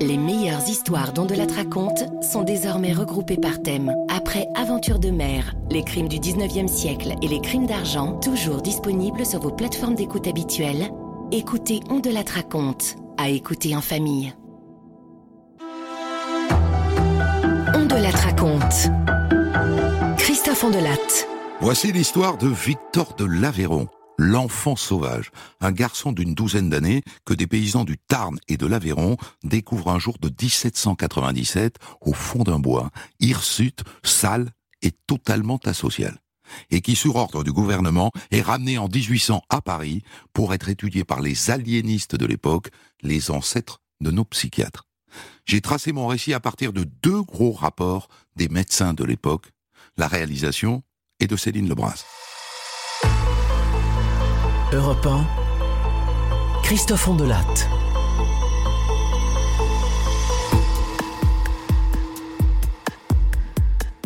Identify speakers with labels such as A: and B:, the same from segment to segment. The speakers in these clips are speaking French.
A: Les meilleures histoires dont de la raconte sont désormais regroupées par thème. Après Aventure de mer, les crimes du 19e siècle et les crimes d'argent, toujours disponibles sur vos plateformes d'écoute habituelles, écoutez On de la raconte, à écouter en famille. On de la raconte. Christophe Ondelat.
B: Voici l'histoire de Victor de l'Aveyron l'enfant sauvage, un garçon d'une douzaine d'années que des paysans du Tarn et de l'Aveyron découvrent un jour de 1797 au fond d'un bois, hirsute, sale et totalement asocial et qui, sur ordre du gouvernement, est ramené en 1800 à Paris pour être étudié par les aliénistes de l'époque, les ancêtres de nos psychiatres. J'ai tracé mon récit à partir de deux gros rapports des médecins de l'époque, la réalisation est de Céline Lebras.
C: Europe 1, Christophe Ondelatte.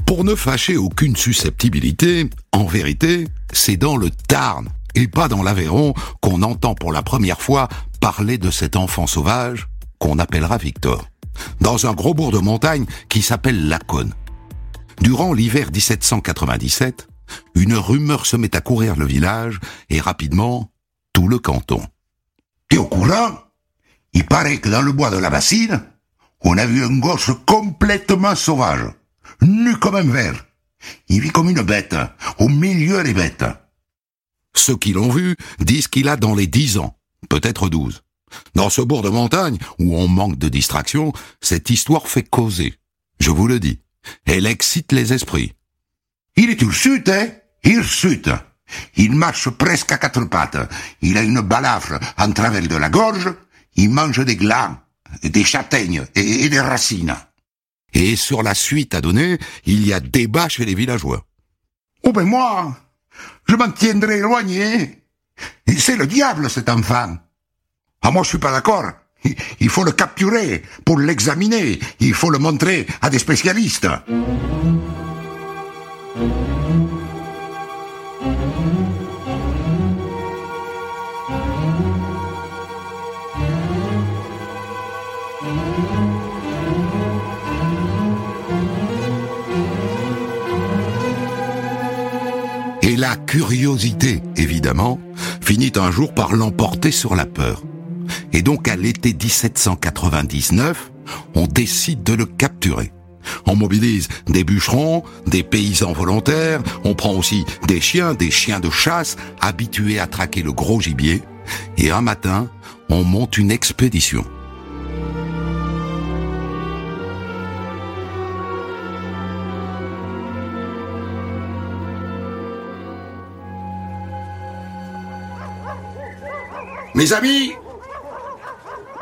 B: Pour ne fâcher aucune susceptibilité, en vérité, c'est dans le Tarn et pas dans l'Aveyron qu'on entend pour la première fois parler de cet enfant sauvage qu'on appellera Victor, dans un gros bourg de montagne qui s'appelle Laconne. Durant l'hiver 1797, une rumeur se met à courir le village et rapidement tout le canton.
D: T'es au courant? Il paraît que dans le bois de la bassine, on a vu un gosse complètement sauvage, nu comme un ver. Il vit comme une bête, au milieu des bêtes.
B: Ceux qui l'ont vu disent qu'il a dans les dix ans, peut-être douze. Dans ce bourg de montagne, où on manque de distraction, cette histoire fait causer. Je vous le dis. Elle excite les esprits.
D: Il est hirsute, hein? Hirsute. Il marche presque à quatre pattes. Il a une balafre en travers de la gorge. Il mange des glands, des châtaignes et, des racines.
B: Et sur la suite à donner, il y a débat chez les villageois.
D: Oh ben moi, je m'en tiendrai éloigné. C'est le diable cet enfant. Ah moi je suis pas d'accord. Il faut le capturer pour l'examiner. Il faut le montrer à des spécialistes.
B: La curiosité, évidemment, finit un jour par l'emporter sur la peur. Et donc à l'été 1799, on décide de le capturer. On mobilise des bûcherons, des paysans volontaires, on prend aussi des chiens, des chiens de chasse, habitués à traquer le gros gibier, et un matin, on monte une expédition.
D: Mes amis,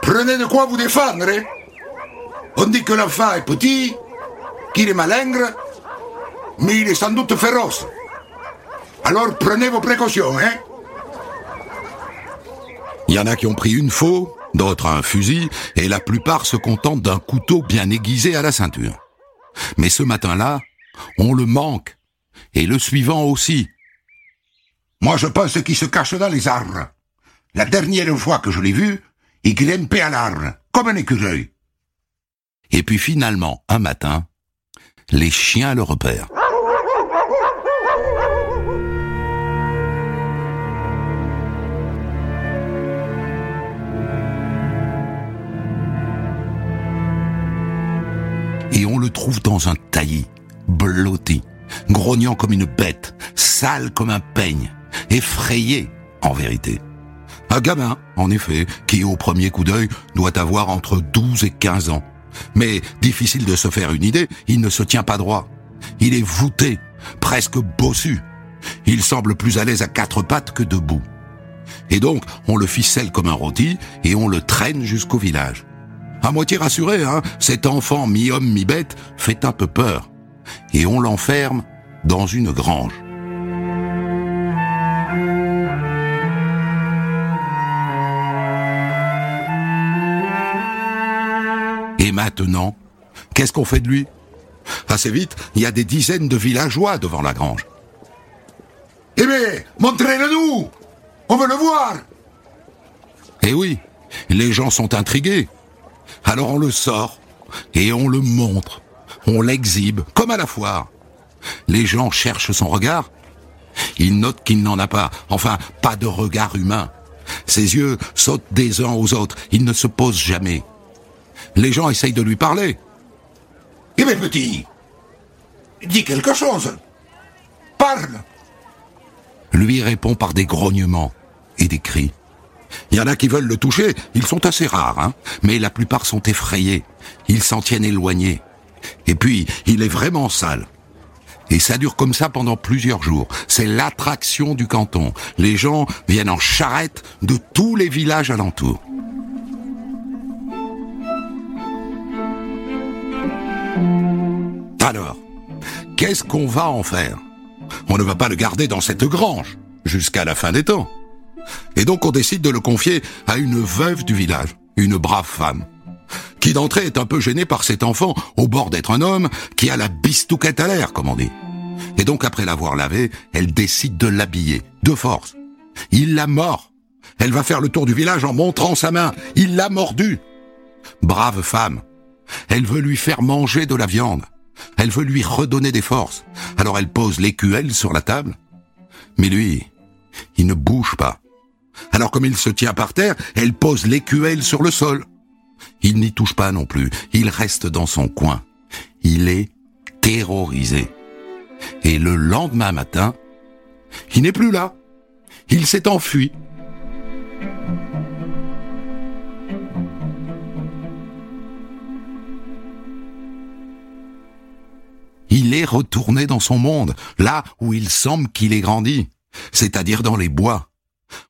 D: prenez de quoi vous défendre. Hein. On dit que l'enfant est petit, qu'il est malingre, mais il est sans doute féroce. Alors prenez vos précautions, hein
B: Il y en a qui ont pris une faux, d'autres un fusil, et la plupart se contentent d'un couteau bien aiguisé à la ceinture. Mais ce matin-là, on le manque, et le suivant aussi.
D: Moi je pense qu'il se cache dans les arbres. La dernière fois que je l'ai vu, il grimpait à l'arbre, comme un écureuil.
B: Et puis finalement, un matin, les chiens le repèrent. Et on le trouve dans un taillis, blotti, grognant comme une bête, sale comme un peigne, effrayé en vérité. Un gamin, en effet, qui au premier coup d'œil doit avoir entre 12 et 15 ans. Mais difficile de se faire une idée, il ne se tient pas droit. Il est voûté, presque bossu. Il semble plus à l'aise à quatre pattes que debout. Et donc, on le ficelle comme un rôti et on le traîne jusqu'au village. À moitié rassuré, hein, cet enfant mi-homme mi-bête fait un peu peur. Et on l'enferme dans une grange. Maintenant, qu'est-ce qu'on fait de lui? Assez vite, il y a des dizaines de villageois devant la grange.
D: Eh bien, montrez-le-nous On veut le voir
B: Eh oui, les gens sont intrigués. Alors on le sort et on le montre, on l'exhibe, comme à la foire. Les gens cherchent son regard. Ils notent qu'il n'en a pas, enfin pas de regard humain. Ses yeux sautent des uns aux autres, il ne se pose jamais. Les gens essayent de lui parler.
D: Eh bien petit, dis quelque chose. Parle.
B: Lui répond par des grognements et des cris. Il y en a qui veulent le toucher, ils sont assez rares, hein, mais la plupart sont effrayés. Ils s'en tiennent éloignés. Et puis, il est vraiment sale. Et ça dure comme ça pendant plusieurs jours. C'est l'attraction du canton. Les gens viennent en charrette de tous les villages alentours. Alors, qu'est-ce qu'on va en faire? On ne va pas le garder dans cette grange jusqu'à la fin des temps. Et donc on décide de le confier à une veuve du village, une brave femme, qui d'entrée est un peu gênée par cet enfant au bord d'être un homme qui a la bistouquette à l'air, comme on dit. Et donc après l'avoir lavé, elle décide de l'habiller, de force. Il l'a mort. Elle va faire le tour du village en montrant sa main. Il l'a mordu. Brave femme. Elle veut lui faire manger de la viande. Elle veut lui redonner des forces. Alors elle pose l'écuelle sur la table. Mais lui, il ne bouge pas. Alors comme il se tient par terre, elle pose l'écuelle sur le sol. Il n'y touche pas non plus. Il reste dans son coin. Il est terrorisé. Et le lendemain matin, il n'est plus là. Il s'est enfui. Il est retourné dans son monde, là où il semble qu'il ait grandi, c'est-à-dire dans les bois.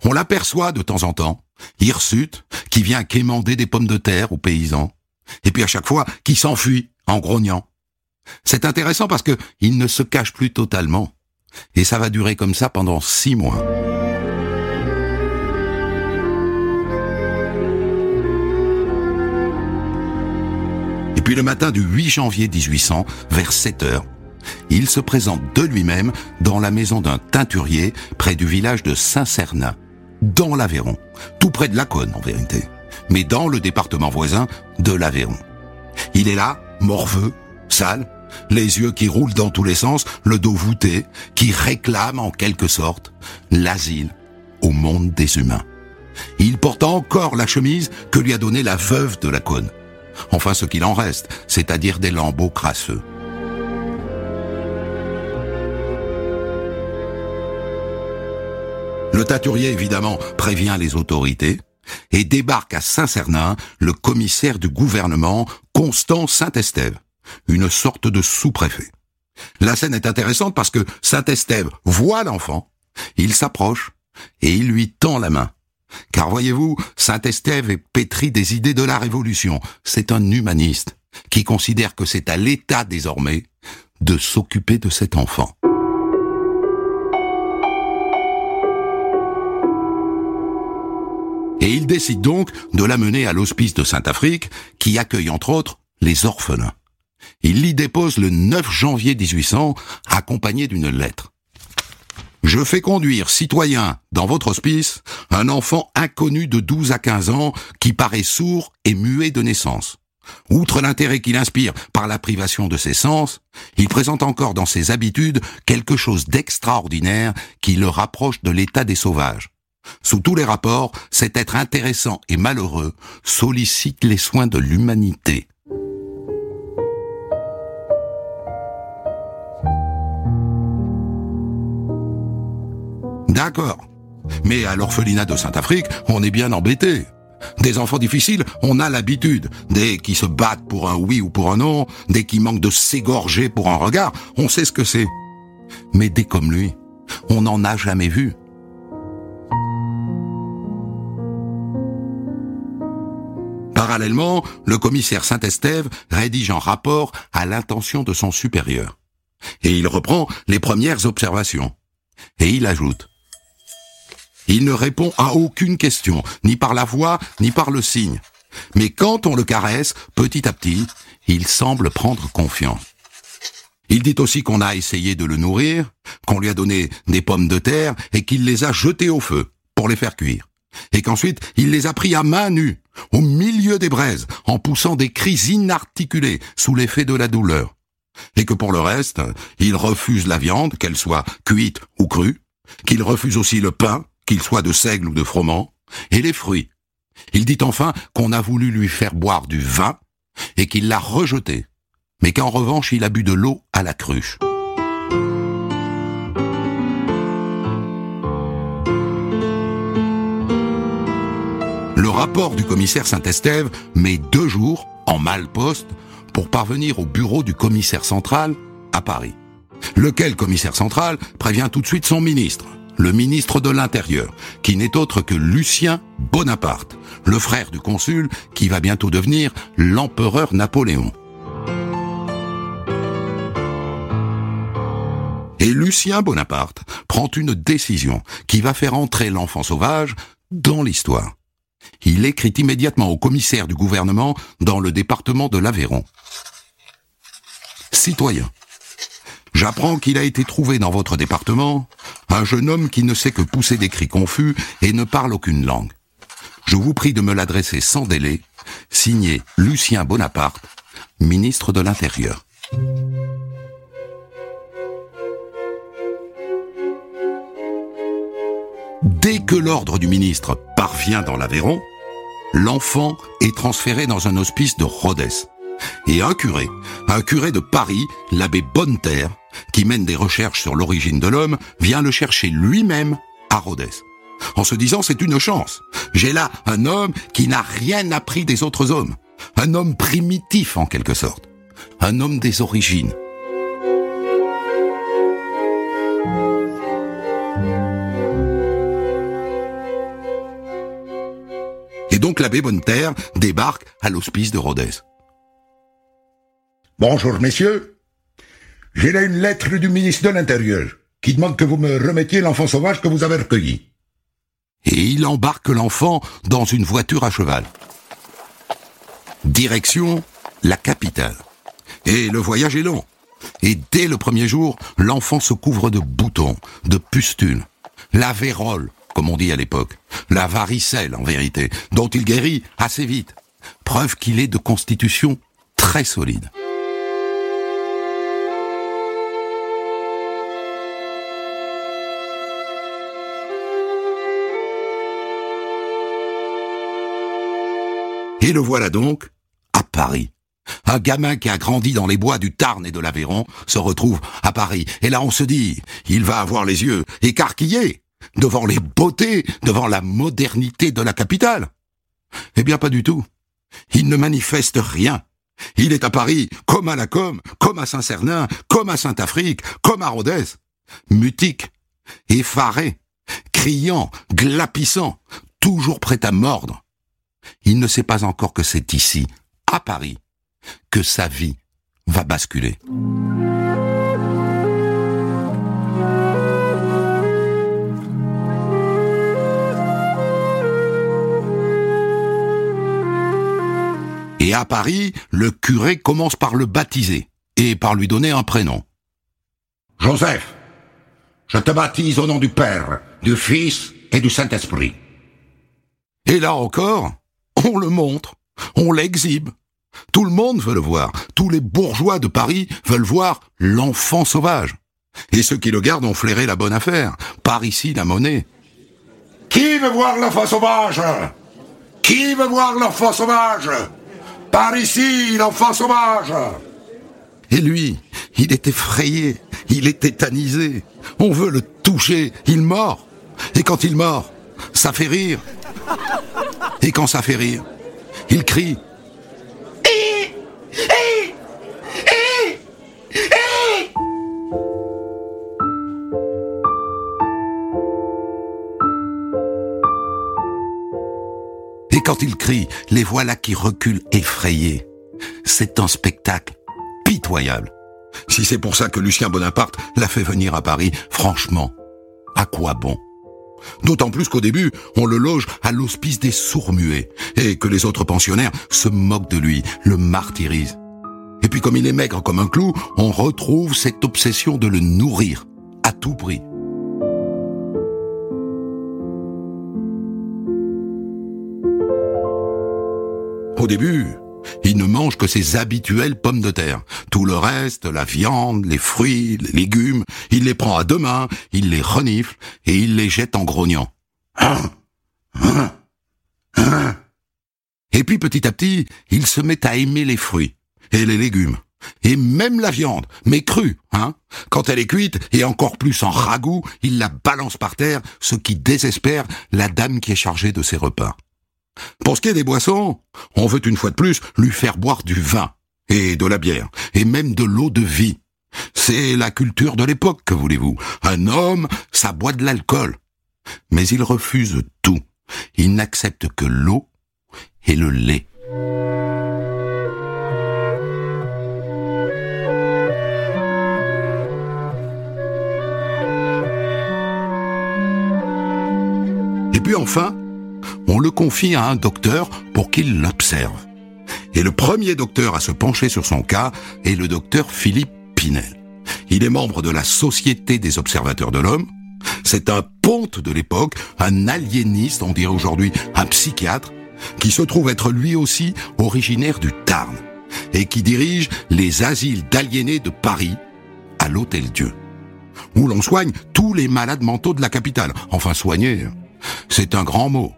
B: On l'aperçoit de temps en temps, hirsute, qui vient quémander des pommes de terre aux paysans, et puis à chaque fois qui s'enfuit en grognant. C'est intéressant parce que il ne se cache plus totalement, et ça va durer comme ça pendant six mois. Puis le matin du 8 janvier 1800, vers 7 heures, il se présente de lui-même dans la maison d'un teinturier près du village de Saint-Cernin, dans l'Aveyron, tout près de Laconne en vérité, mais dans le département voisin de l'Aveyron. Il est là, morveux, sale, les yeux qui roulent dans tous les sens, le dos voûté, qui réclame en quelque sorte l'asile au monde des humains. Il porte encore la chemise que lui a donnée la veuve de Laconne. Enfin ce qu'il en reste, c'est-à-dire des lambeaux crasseux. Le taturier, évidemment, prévient les autorités et débarque à Saint-Cernin le commissaire du gouvernement, Constant Saint-Estève, une sorte de sous-préfet. La scène est intéressante parce que Saint-Estève voit l'enfant, il s'approche et il lui tend la main. Car voyez-vous, Saint-Estève est pétri des idées de la Révolution. C'est un humaniste qui considère que c'est à l'État désormais de s'occuper de cet enfant. Et il décide donc de l'amener à l'hospice de Saint-Afrique, qui accueille entre autres les orphelins. Il l'y dépose le 9 janvier 1800, accompagné d'une lettre. Je fais conduire, citoyen, dans votre hospice, un enfant inconnu de 12 à 15 ans qui paraît sourd et muet de naissance. Outre l'intérêt qu'il inspire par la privation de ses sens, il présente encore dans ses habitudes quelque chose d'extraordinaire qui le rapproche de l'état des sauvages. Sous tous les rapports, cet être intéressant et malheureux sollicite les soins de l'humanité. D'accord. Mais à l'orphelinat de Saint-Afrique, on est bien embêté. Des enfants difficiles, on a l'habitude. Des qui se battent pour un oui ou pour un non, des qui manquent de s'égorger pour un regard, on sait ce que c'est. Mais des comme lui, on n'en a jamais vu. Parallèlement, le commissaire Saint-Estève rédige un rapport à l'intention de son supérieur. Et il reprend les premières observations. Et il ajoute il ne répond à aucune question, ni par la voix, ni par le signe. Mais quand on le caresse, petit à petit, il semble prendre confiance. Il dit aussi qu'on a essayé de le nourrir, qu'on lui a donné des pommes de terre et qu'il les a jetées au feu pour les faire cuire. et qu'ensuite il les a pris à main nue, au milieu des braises, en poussant des cris inarticulés sous l'effet de la douleur, et que pour le reste, il refuse la viande, qu'elle soit cuite ou crue, qu'il refuse aussi le pain, qu'il soit de seigle ou de froment, et les fruits. Il dit enfin qu'on a voulu lui faire boire du vin, et qu'il l'a rejeté, mais qu'en revanche il a bu de l'eau à la cruche. Le rapport du commissaire Saint-Estève met deux jours, en mal-poste, pour parvenir au bureau du commissaire central à Paris. Lequel commissaire central prévient tout de suite son ministre, le ministre de l'Intérieur, qui n'est autre que Lucien Bonaparte, le frère du consul qui va bientôt devenir l'empereur Napoléon. Et Lucien Bonaparte prend une décision qui va faire entrer l'enfant sauvage dans l'histoire il écrit immédiatement au commissaire du gouvernement dans le département de l'Aveyron. Citoyen, j'apprends qu'il a été trouvé dans votre département un jeune homme qui ne sait que pousser des cris confus et ne parle aucune langue. Je vous prie de me l'adresser sans délai, signé Lucien Bonaparte, ministre de l'Intérieur. Dès que l'ordre du ministre parvient dans l'Aveyron, l'enfant est transféré dans un hospice de Rhodes. Et un curé, un curé de Paris, l'abbé Bonneterre, qui mène des recherches sur l'origine de l'homme, vient le chercher lui-même à Rhodes. En se disant c'est une chance. J'ai là un homme qui n'a rien appris des autres hommes. Un homme primitif en quelque sorte. Un homme des origines. donc l'abbé Bonneterre débarque à l'hospice de Rodez.
D: Bonjour, messieurs. J'ai là une lettre du ministre de l'Intérieur qui demande que vous me remettiez l'enfant sauvage que vous avez recueilli.
B: Et il embarque l'enfant dans une voiture à cheval. Direction la capitale. Et le voyage est long. Et dès le premier jour, l'enfant se couvre de boutons, de pustules. La vérole, comme on dit à l'époque. La varicelle, en vérité, dont il guérit assez vite. Preuve qu'il est de constitution très solide. Et le voilà donc à Paris. Un gamin qui a grandi dans les bois du Tarn et de l'Aveyron se retrouve à Paris. Et là on se dit, il va avoir les yeux écarquillés devant les beautés, devant la modernité de la capitale. Eh bien, pas du tout. Il ne manifeste rien. Il est à Paris, comme à la Com, comme à Saint-Cernin, comme à Saint-Afrique, comme à Rodez. Mutique, effaré, criant, glapissant, toujours prêt à mordre. Il ne sait pas encore que c'est ici, à Paris, que sa vie va basculer. Et à Paris, le curé commence par le baptiser et par lui donner un prénom.
D: Joseph, je te baptise au nom du Père, du Fils et du Saint-Esprit.
B: Et là encore, on le montre, on l'exhibe. Tout le monde veut le voir. Tous les bourgeois de Paris veulent voir l'enfant sauvage. Et ceux qui le gardent ont flairé la bonne affaire. Par ici la monnaie.
D: Qui veut voir l'enfant sauvage? Qui veut voir l'enfant sauvage? Par ici, l'enfant sauvage
B: Et lui, il est effrayé, il est tétanisé. On veut le toucher, il mord. Et quand il mord, ça fait rire. Et quand ça fait rire, il crie. Et quand il crie, les voilà qui reculent effrayés. C'est un spectacle pitoyable. Si c'est pour ça que Lucien Bonaparte l'a fait venir à Paris, franchement, à quoi bon? D'autant plus qu'au début, on le loge à l'hospice des sourds-muets, et que les autres pensionnaires se moquent de lui, le martyrisent. Et puis comme il est maigre comme un clou, on retrouve cette obsession de le nourrir, à tout prix. Au début, il ne mange que ses habituelles pommes de terre. Tout le reste, la viande, les fruits, les légumes, il les prend à deux mains, il les renifle et il les jette en grognant. Et puis petit à petit, il se met à aimer les fruits et les légumes. Et même la viande, mais crue, hein? Quand elle est cuite, et encore plus en ragoût, il la balance par terre, ce qui désespère la dame qui est chargée de ses repas. Pour ce qui est des boissons, on veut une fois de plus lui faire boire du vin, et de la bière, et même de l'eau de vie. C'est la culture de l'époque, que voulez-vous. Un homme, ça boit de l'alcool. Mais il refuse tout. Il n'accepte que l'eau et le lait. Et puis enfin, on le confie à un docteur pour qu'il l'observe. Et le premier docteur à se pencher sur son cas est le docteur Philippe Pinel. Il est membre de la Société des observateurs de l'homme. C'est un ponte de l'époque, un aliéniste, on dirait aujourd'hui un psychiatre, qui se trouve être lui aussi originaire du Tarn et qui dirige les asiles d'aliénés de Paris à l'Hôtel Dieu, où l'on soigne tous les malades mentaux de la capitale. Enfin, soigner, c'est un grand mot.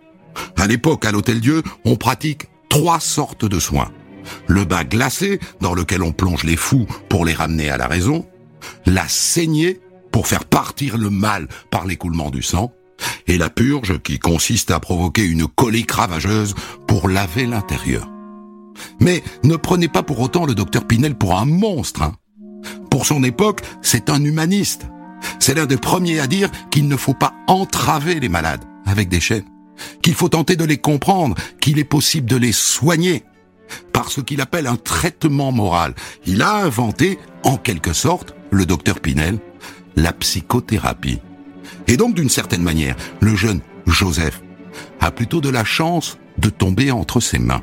B: À l'époque, à l'Hôtel Dieu, on pratique trois sortes de soins. Le bain glacé, dans lequel on plonge les fous pour les ramener à la raison. La saignée, pour faire partir le mal par l'écoulement du sang. Et la purge, qui consiste à provoquer une colique ravageuse pour laver l'intérieur. Mais ne prenez pas pour autant le docteur Pinel pour un monstre. Hein. Pour son époque, c'est un humaniste. C'est l'un des premiers à dire qu'il ne faut pas entraver les malades avec des chaînes qu'il faut tenter de les comprendre, qu'il est possible de les soigner par ce qu'il appelle un traitement moral. Il a inventé, en quelque sorte, le docteur Pinel, la psychothérapie. Et donc, d'une certaine manière, le jeune Joseph a plutôt de la chance de tomber entre ses mains.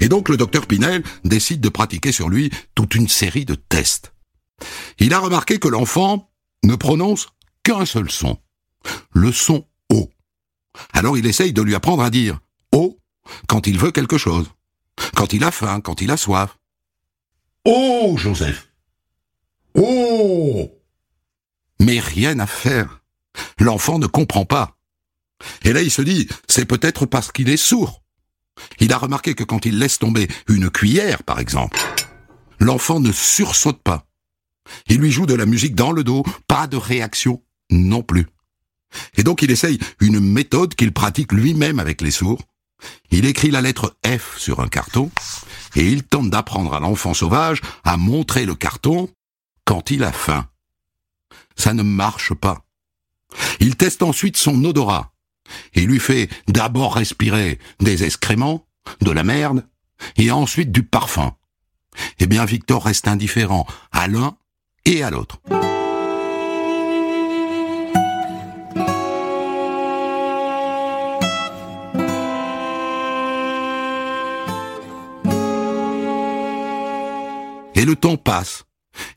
B: Et donc le docteur Pinel décide de pratiquer sur lui toute une série de tests. Il a remarqué que l'enfant ne prononce qu'un seul son, le son O. Alors il essaye de lui apprendre à dire O quand il veut quelque chose, quand il a faim, quand il a soif. Oh, Joseph Oh Mais rien à faire. L'enfant ne comprend pas. Et là, il se dit, c'est peut-être parce qu'il est sourd. Il a remarqué que quand il laisse tomber une cuillère, par exemple, l'enfant ne sursaute pas. Il lui joue de la musique dans le dos, pas de réaction non plus. Et donc il essaye une méthode qu'il pratique lui-même avec les sourds. Il écrit la lettre F sur un carton et il tente d'apprendre à l'enfant sauvage à montrer le carton quand il a faim. Ça ne marche pas. Il teste ensuite son odorat et lui fait d'abord respirer des excréments, de la merde, et ensuite du parfum. Eh bien, Victor reste indifférent à l'un et à l'autre. Et le temps passe,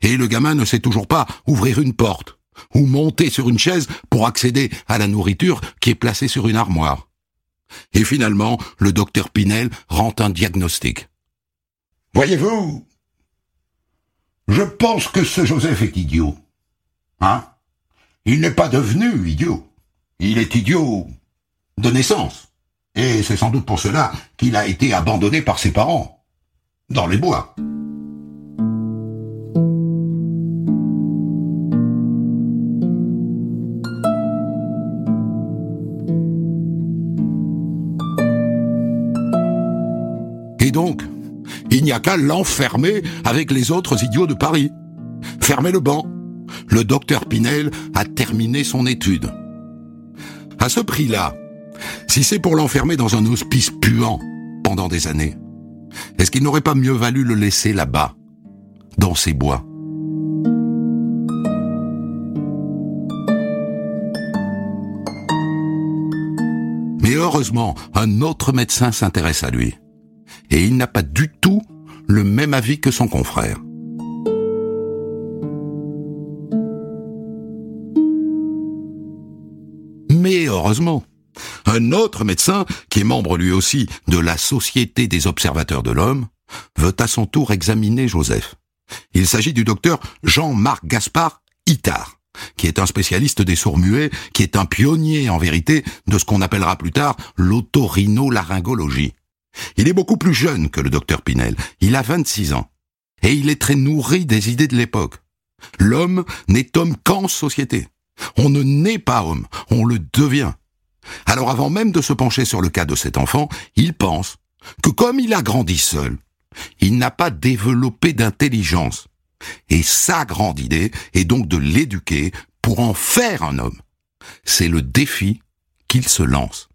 B: et le gamin ne sait toujours pas ouvrir une porte, ou monter sur une chaise pour accéder à la nourriture qui est placée sur une armoire. Et finalement, le docteur Pinel rend un diagnostic.
D: Voyez-vous, je pense que ce Joseph est idiot. Hein? Il n'est pas devenu idiot. Il est idiot de naissance. Et c'est sans doute pour cela qu'il a été abandonné par ses parents. Dans les bois.
B: Et donc, il n'y a qu'à l'enfermer avec les autres idiots de Paris. Fermez le banc. Le docteur Pinel a terminé son étude. À ce prix-là, si c'est pour l'enfermer dans un hospice puant pendant des années, est-ce qu'il n'aurait pas mieux valu le laisser là-bas, dans ces bois? Mais heureusement, un autre médecin s'intéresse à lui et il n'a pas du tout le même avis que son confrère. Mais heureusement. Un autre médecin, qui est membre lui aussi de la Société des observateurs de l'homme, veut à son tour examiner Joseph. Il s'agit du docteur Jean-Marc Gaspard Itard, qui est un spécialiste des sourds-muets, qui est un pionnier en vérité de ce qu'on appellera plus tard l'otorhinolaryngologie. Il est beaucoup plus jeune que le docteur Pinel, il a 26 ans, et il est très nourri des idées de l'époque. L'homme n'est homme qu'en société. On ne naît pas homme, on le devient. Alors avant même de se pencher sur le cas de cet enfant, il pense que comme il a grandi seul, il n'a pas développé d'intelligence. Et sa grande idée est donc de l'éduquer pour en faire un homme. C'est le défi qu'il se lance.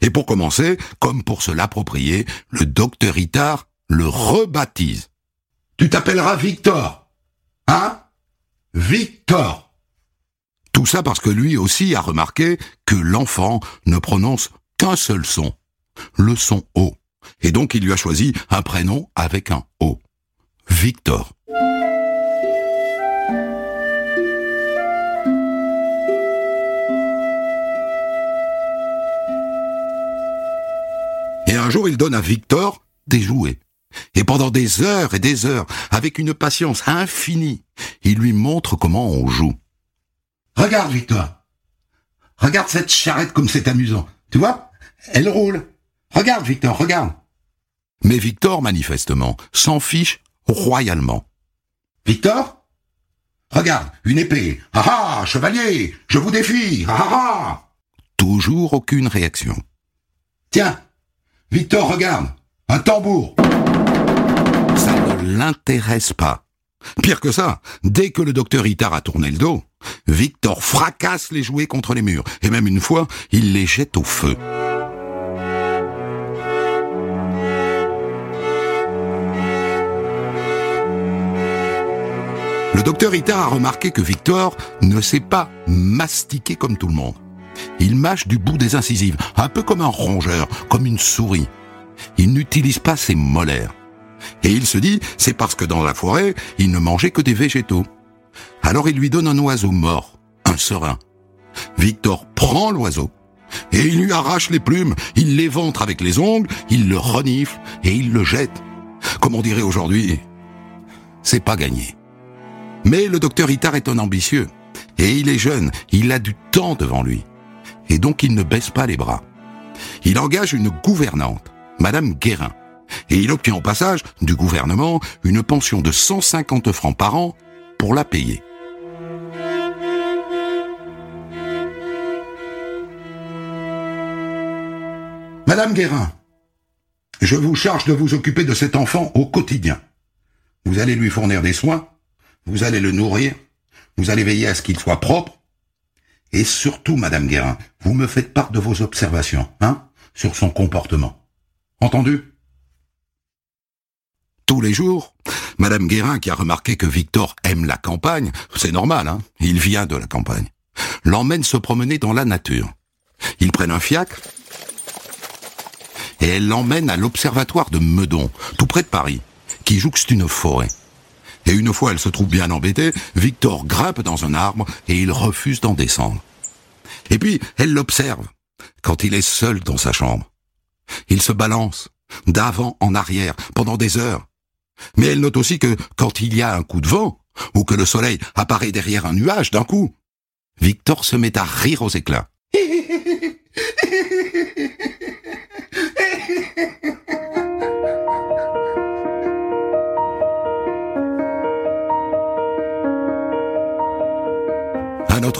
B: Et pour commencer, comme pour se l'approprier, le docteur Itard le rebaptise.
D: Tu t'appelleras Victor. Hein? Victor.
B: Tout ça parce que lui aussi a remarqué que l'enfant ne prononce qu'un seul son, le son O. Et donc il lui a choisi un prénom avec un O. Victor. Il donne à Victor des jouets. Et pendant des heures et des heures, avec une patience infinie, il lui montre comment on joue.
D: Regarde, Victor. Regarde cette charrette comme c'est amusant. Tu vois? Elle roule. Regarde, Victor, regarde.
B: Mais Victor, manifestement, s'en fiche royalement.
D: Victor? Regarde, une épée. Ah ah, chevalier, je vous défie. Ah ah ah.
B: Toujours aucune réaction.
D: Tiens, Victor, regarde, un tambour.
B: Ça ne l'intéresse pas. Pire que ça, dès que le docteur Itard a tourné le dos, Victor fracasse les jouets contre les murs, et même une fois, il les jette au feu. Le docteur Itard a remarqué que Victor ne sait pas mastiquer comme tout le monde. Il mâche du bout des incisives, un peu comme un rongeur, comme une souris. Il n'utilise pas ses molaires. Et il se dit, c'est parce que dans la forêt, il ne mangeait que des végétaux. Alors il lui donne un oiseau mort, un serin. Victor prend l'oiseau, et il lui arrache les plumes, il l'éventre avec les ongles, il le renifle, et il le jette. Comme on dirait aujourd'hui, c'est pas gagné. Mais le docteur Itard est un ambitieux, et il est jeune, il a du temps devant lui. Et donc il ne baisse pas les bras. Il engage une gouvernante, Madame Guérin, et il obtient au passage du gouvernement une pension de 150 francs par an pour la payer.
D: Madame Guérin, je vous charge de vous occuper de cet enfant au quotidien. Vous allez lui fournir des soins, vous allez le nourrir, vous allez veiller à ce qu'il soit propre, et surtout, Madame Guérin, vous me faites part de vos observations, hein, sur son comportement. Entendu?
B: Tous les jours. Madame Guérin, qui a remarqué que Victor aime la campagne, c'est normal, hein, il vient de la campagne, l'emmène se promener dans la nature. Ils prennent un fiacre et elle l'emmène à l'observatoire de Meudon, tout près de Paris, qui jouxte une forêt. Et une fois elle se trouve bien embêtée, Victor grimpe dans un arbre et il refuse d'en descendre. Et puis elle l'observe quand il est seul dans sa chambre. Il se balance d'avant en arrière pendant des heures. Mais elle note aussi que quand il y a un coup de vent, ou que le soleil apparaît derrière un nuage d'un coup, Victor se met à rire aux éclats.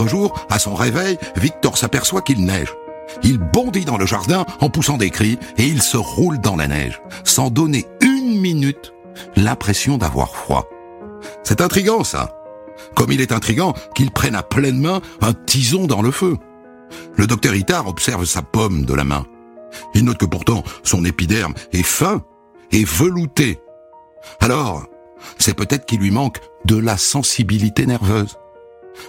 B: jour, à son réveil, Victor s'aperçoit qu'il neige. Il bondit dans le jardin en poussant des cris et il se roule dans la neige, sans donner une minute l'impression d'avoir froid. C'est intrigant ça. Comme il est intrigant qu'il prenne à pleine main un tison dans le feu. Le docteur Itard observe sa pomme de la main. Il note que pourtant son épiderme est fin et velouté. Alors, c'est peut-être qu'il lui manque de la sensibilité nerveuse.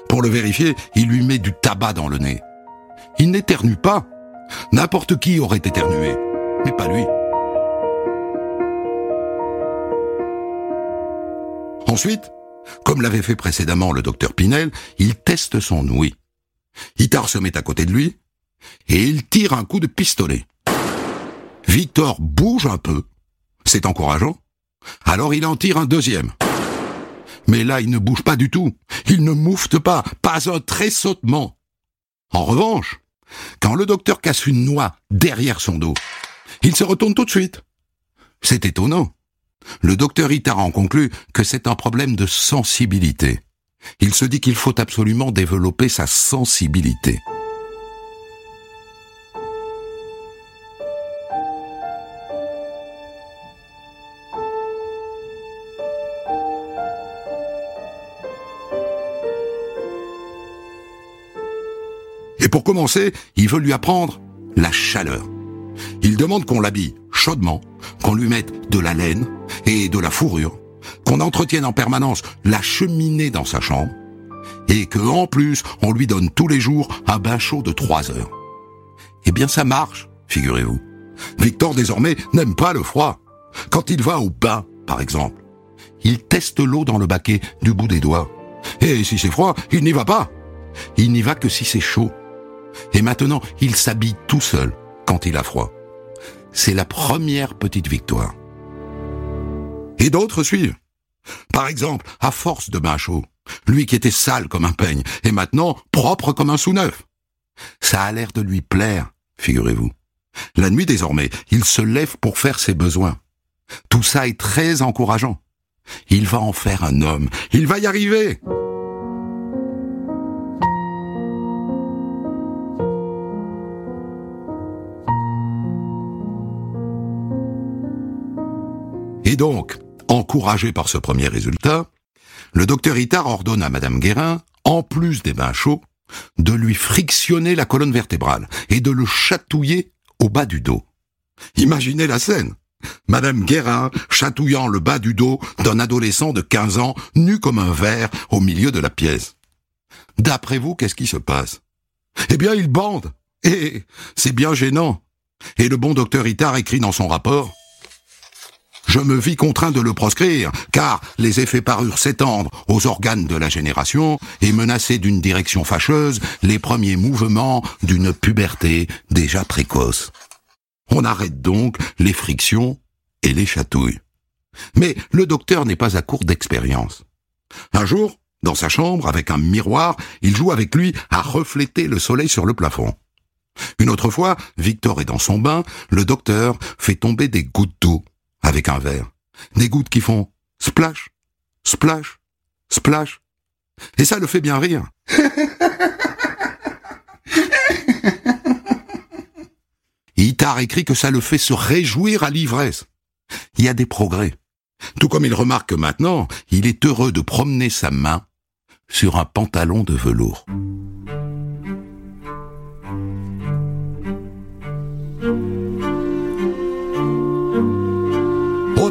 B: Pour le vérifier, il lui met du tabac dans le nez. Il n'éternue pas. N'importe qui aurait éternué, mais pas lui. Ensuite, comme l'avait fait précédemment le docteur Pinel, il teste son ouïe. Itard se met à côté de lui, et il tire un coup de pistolet. Victor bouge un peu. C'est encourageant. Alors il en tire un deuxième. Mais là, il ne bouge pas du tout. Il ne moufte pas, pas un tressautement. En revanche, quand le docteur casse une noix derrière son dos, il se retourne tout de suite. C'est étonnant. Le docteur Itard en conclut que c'est un problème de sensibilité. Il se dit qu'il faut absolument développer sa sensibilité. Pour commencer, il veut lui apprendre la chaleur. Il demande qu'on l'habille chaudement, qu'on lui mette de la laine et de la fourrure, qu'on entretienne en permanence la cheminée dans sa chambre, et que, en plus, on lui donne tous les jours un bain chaud de trois heures. Eh bien, ça marche, figurez-vous. Victor, désormais, n'aime pas le froid. Quand il va au bain, par exemple, il teste l'eau dans le baquet du bout des doigts. Et si c'est froid, il n'y va pas. Il n'y va que si c'est chaud. Et maintenant, il s'habille tout seul quand il a froid. C'est la première petite victoire. Et d'autres suivent. Par exemple, à force de bain chaud, lui qui était sale comme un peigne, est maintenant propre comme un sous-neuf. Ça a l'air de lui plaire, figurez-vous. La nuit désormais, il se lève pour faire ses besoins. Tout ça est très encourageant. Il va en faire un homme. Il va y arriver. Et donc, encouragé par ce premier résultat, le docteur Itard ordonne à Madame Guérin, en plus des bains chauds, de lui frictionner la colonne vertébrale et de le chatouiller au bas du dos. Imaginez la scène. Madame Guérin chatouillant le bas du dos d'un adolescent de 15 ans nu comme un verre au milieu de la pièce. D'après vous, qu'est-ce qui se passe? Eh bien, il bande. Et c'est bien gênant. Et le bon docteur Itard écrit dans son rapport je me vis contraint de le proscrire, car les effets parurent s'étendre aux organes de la génération et menacer d'une direction fâcheuse les premiers mouvements d'une puberté déjà précoce. On arrête donc les frictions et les chatouilles. Mais le docteur n'est pas à court d'expérience. Un jour, dans sa chambre, avec un miroir, il joue avec lui à refléter le soleil sur le plafond. Une autre fois, Victor est dans son bain, le docteur fait tomber des gouttes d'eau avec un verre. Des gouttes qui font splash, splash, splash. Et ça le fait bien rire. Itard écrit que ça le fait se réjouir à l'ivresse. Il y a des progrès. Tout comme il remarque que maintenant, il est heureux de promener sa main sur un pantalon de velours.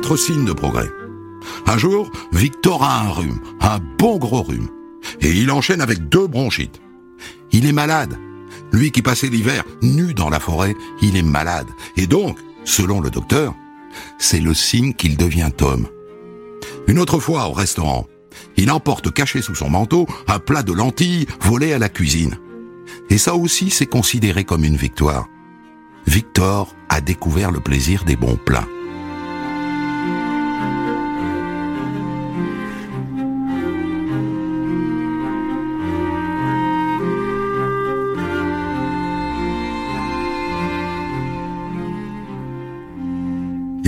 B: Signe de progrès. Un jour, Victor a un rhume, un bon gros rhume, et il enchaîne avec deux bronchites. Il est malade. Lui qui passait l'hiver nu dans la forêt, il est malade. Et donc, selon le docteur, c'est le signe qu'il devient homme. Une autre fois, au restaurant, il emporte caché sous son manteau un plat de lentilles volé à la cuisine. Et ça aussi, c'est considéré comme une victoire. Victor a découvert le plaisir des bons plats.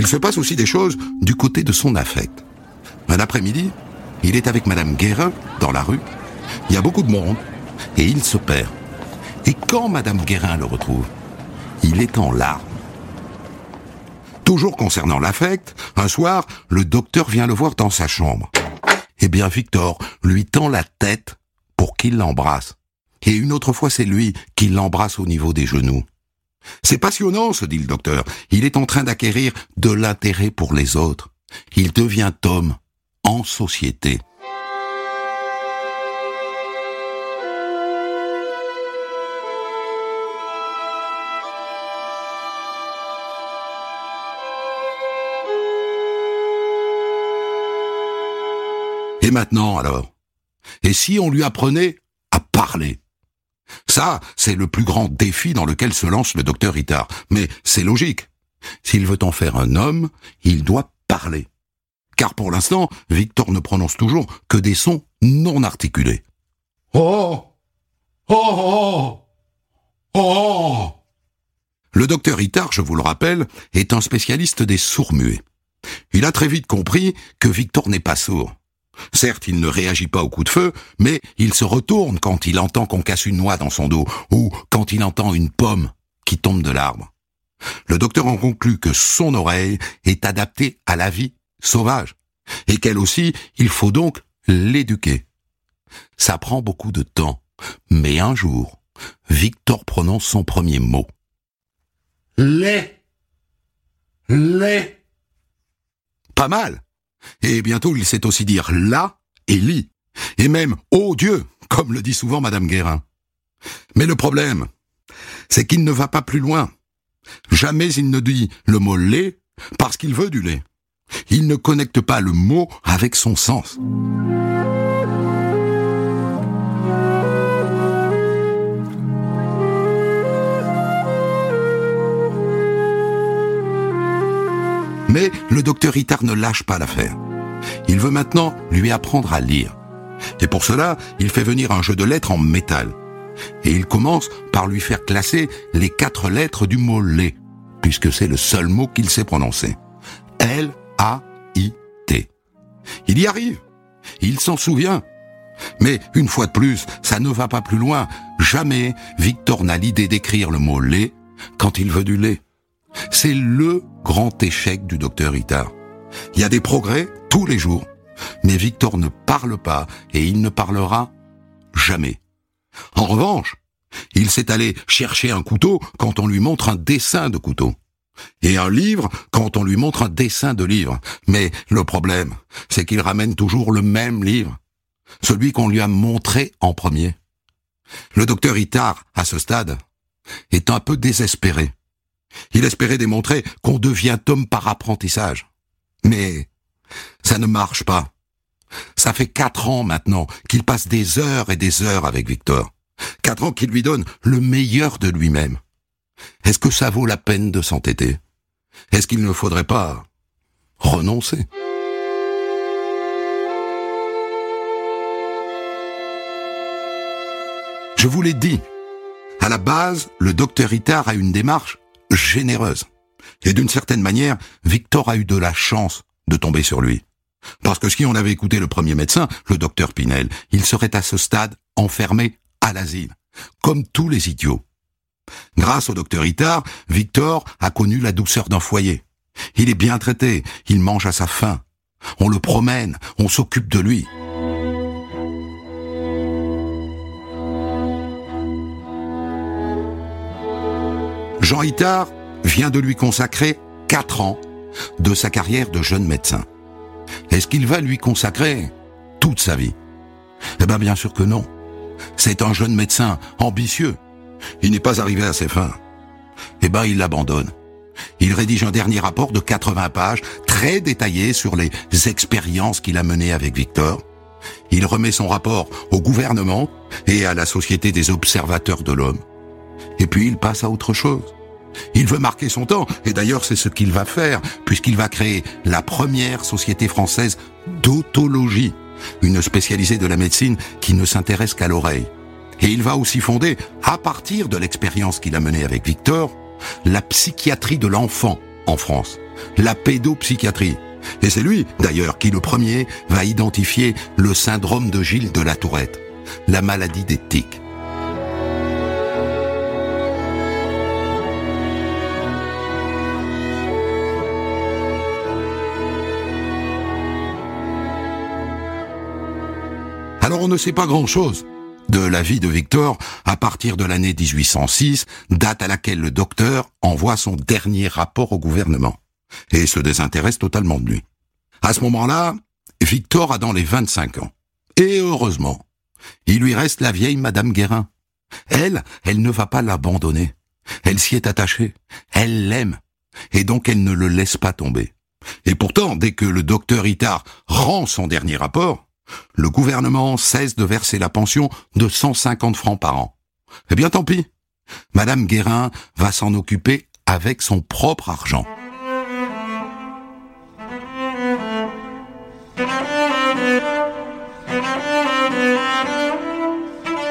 B: Il se passe aussi des choses du côté de son affect. Un après-midi, il est avec Madame Guérin dans la rue. Il y a beaucoup de monde et il se perd. Et quand Madame Guérin le retrouve, il est en larmes. Toujours concernant l'affect, un soir, le docteur vient le voir dans sa chambre. Eh bien, Victor lui tend la tête pour qu'il l'embrasse. Et une autre fois, c'est lui qui l'embrasse au niveau des genoux. C'est passionnant, se dit le docteur. Il est en train d'acquérir de l'intérêt pour les autres. Il devient homme en société. Et maintenant alors? Et si on lui apprenait à parler? Ça, c'est le plus grand défi dans lequel se lance le docteur Itard. Mais c'est logique. S'il veut en faire un homme, il doit parler. Car pour l'instant, Victor ne prononce toujours que des sons non articulés.
D: Oh Oh Oh Oh
B: Le docteur Itard, je vous le rappelle, est un spécialiste des sourds-muets. Il a très vite compris que Victor n'est pas sourd. Certes, il ne réagit pas au coup de feu, mais il se retourne quand il entend qu'on casse une noix dans son dos, ou quand il entend une pomme qui tombe de l'arbre. Le docteur en conclut que son oreille est adaptée à la vie sauvage, et qu'elle aussi, il faut donc l'éduquer. Ça prend beaucoup de temps, mais un jour, Victor prononce son premier mot.
D: Les Les
B: Pas mal. Et bientôt il sait aussi dire là et lit. Et même oh Dieu, comme le dit souvent Madame Guérin. Mais le problème, c'est qu'il ne va pas plus loin. Jamais il ne dit le mot lait parce qu'il veut du lait. Il ne connecte pas le mot avec son sens. Mais le docteur Itard ne lâche pas l'affaire. Il veut maintenant lui apprendre à lire. Et pour cela, il fait venir un jeu de lettres en métal. Et il commence par lui faire classer les quatre lettres du mot lait, puisque c'est le seul mot qu'il sait prononcer. L-A-I-T. Il y arrive. Il s'en souvient. Mais une fois de plus, ça ne va pas plus loin. Jamais Victor n'a l'idée d'écrire le mot lait quand il veut du lait. C'est le grand échec du docteur Itard. Il y a des progrès tous les jours, mais Victor ne parle pas et il ne parlera jamais. En revanche, il s'est allé chercher un couteau quand on lui montre un dessin de couteau. Et un livre quand on lui montre un dessin de livre. Mais le problème, c'est qu'il ramène toujours le même livre. Celui qu'on lui a montré en premier. Le docteur Itard, à ce stade, est un peu désespéré. Il espérait démontrer qu'on devient homme par apprentissage. Mais ça ne marche pas. Ça fait quatre ans maintenant qu'il passe des heures et des heures avec Victor. Quatre ans qu'il lui donne le meilleur de lui-même. Est-ce que ça vaut la peine de s'entêter? Est-ce qu'il ne faudrait pas renoncer? Je vous l'ai dit, à la base, le docteur Itard a une démarche généreuse. Et d'une certaine manière, Victor a eu de la chance de tomber sur lui. Parce que si on avait écouté le premier médecin, le docteur Pinel, il serait à ce stade enfermé à l'asile, comme tous les idiots. Grâce au docteur Itard, Victor a connu la douceur d'un foyer. Il est bien traité, il mange à sa faim. On le promène, on s'occupe de lui. Jean Itard vient de lui consacrer quatre ans de sa carrière de jeune médecin. Est-ce qu'il va lui consacrer toute sa vie? Eh bien, bien sûr que non. C'est un jeune médecin ambitieux. Il n'est pas arrivé à ses fins. Eh ben, il l'abandonne. Il rédige un dernier rapport de 80 pages, très détaillé sur les expériences qu'il a menées avec Victor. Il remet son rapport au gouvernement et à la Société des observateurs de l'homme. Et puis il passe à autre chose. Il veut marquer son temps, et d'ailleurs c'est ce qu'il va faire, puisqu'il va créer la première société française d'autologie, une spécialisée de la médecine qui ne s'intéresse qu'à l'oreille. Et il va aussi fonder, à partir de l'expérience qu'il a menée avec Victor, la psychiatrie de l'enfant en France, la pédopsychiatrie. Et c'est lui, d'ailleurs, qui le premier va identifier le syndrome de Gilles de la Tourette, la maladie des tics. On ne sait pas grand-chose de la vie de Victor à partir de l'année 1806, date à laquelle le docteur envoie son dernier rapport au gouvernement et se désintéresse totalement de lui. À ce moment-là, Victor a dans les 25 ans. Et heureusement, il lui reste la vieille Madame Guérin. Elle, elle ne va pas l'abandonner. Elle s'y est attachée. Elle l'aime. Et donc elle ne le laisse pas tomber. Et pourtant, dès que le docteur Itard rend son dernier rapport, le gouvernement cesse de verser la pension de 150 francs par an. Eh bien tant pis. Madame Guérin va s'en occuper avec son propre argent.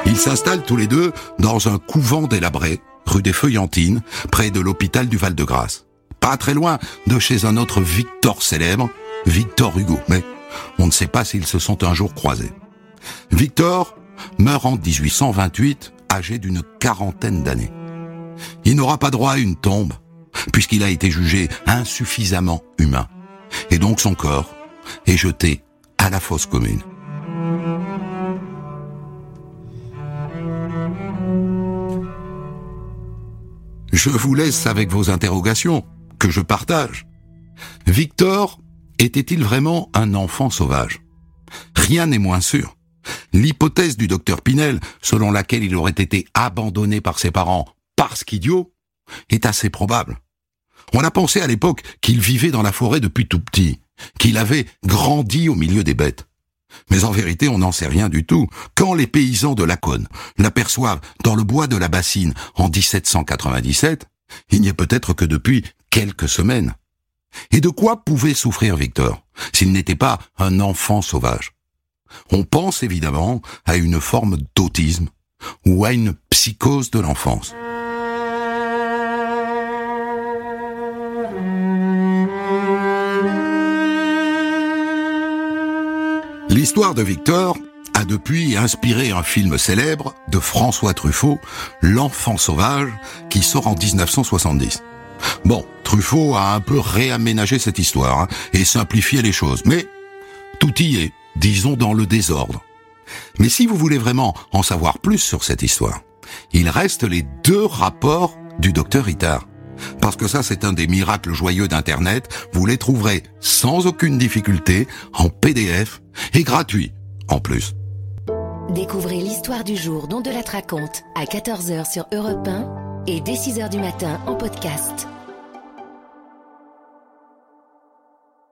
B: Ils s'installent tous les deux dans un couvent délabré, rue des Feuillantines, près de l'hôpital du Val-de-Grâce. Pas très loin de chez un autre Victor célèbre, Victor Hugo, mais on ne sait pas s'ils se sont un jour croisés. Victor meurt en 1828, âgé d'une quarantaine d'années. Il n'aura pas droit à une tombe, puisqu'il a été jugé insuffisamment humain. Et donc son corps est jeté à la fosse commune. Je vous laisse avec vos interrogations, que je partage. Victor était-il vraiment un enfant sauvage? Rien n'est moins sûr. L'hypothèse du docteur Pinel, selon laquelle il aurait été abandonné par ses parents parce qu'idiot, est assez probable. On a pensé à l'époque qu'il vivait dans la forêt depuis tout petit, qu'il avait grandi au milieu des bêtes. Mais en vérité, on n'en sait rien du tout. Quand les paysans de Laconne l'aperçoivent dans le bois de la bassine en 1797, il n'y a peut-être que depuis quelques semaines. Et de quoi pouvait souffrir Victor s'il n'était pas un enfant sauvage? On pense évidemment à une forme d'autisme ou à une psychose de l'enfance. L'histoire de Victor a depuis inspiré un film célèbre de François Truffaut, L'enfant sauvage, qui sort en 1970. Bon, Truffaut a un peu réaménagé cette histoire hein, et simplifié les choses, mais tout y est, disons dans le désordre. Mais si vous voulez vraiment en savoir plus sur cette histoire, il reste les deux rapports du docteur Itard. Parce que ça, c'est un des miracles joyeux d'Internet. Vous les trouverez sans aucune difficulté, en PDF et gratuit en plus.
A: Découvrez l'histoire du jour dont de la raconte à 14h sur Europe 1 et dès 6h du matin en podcast.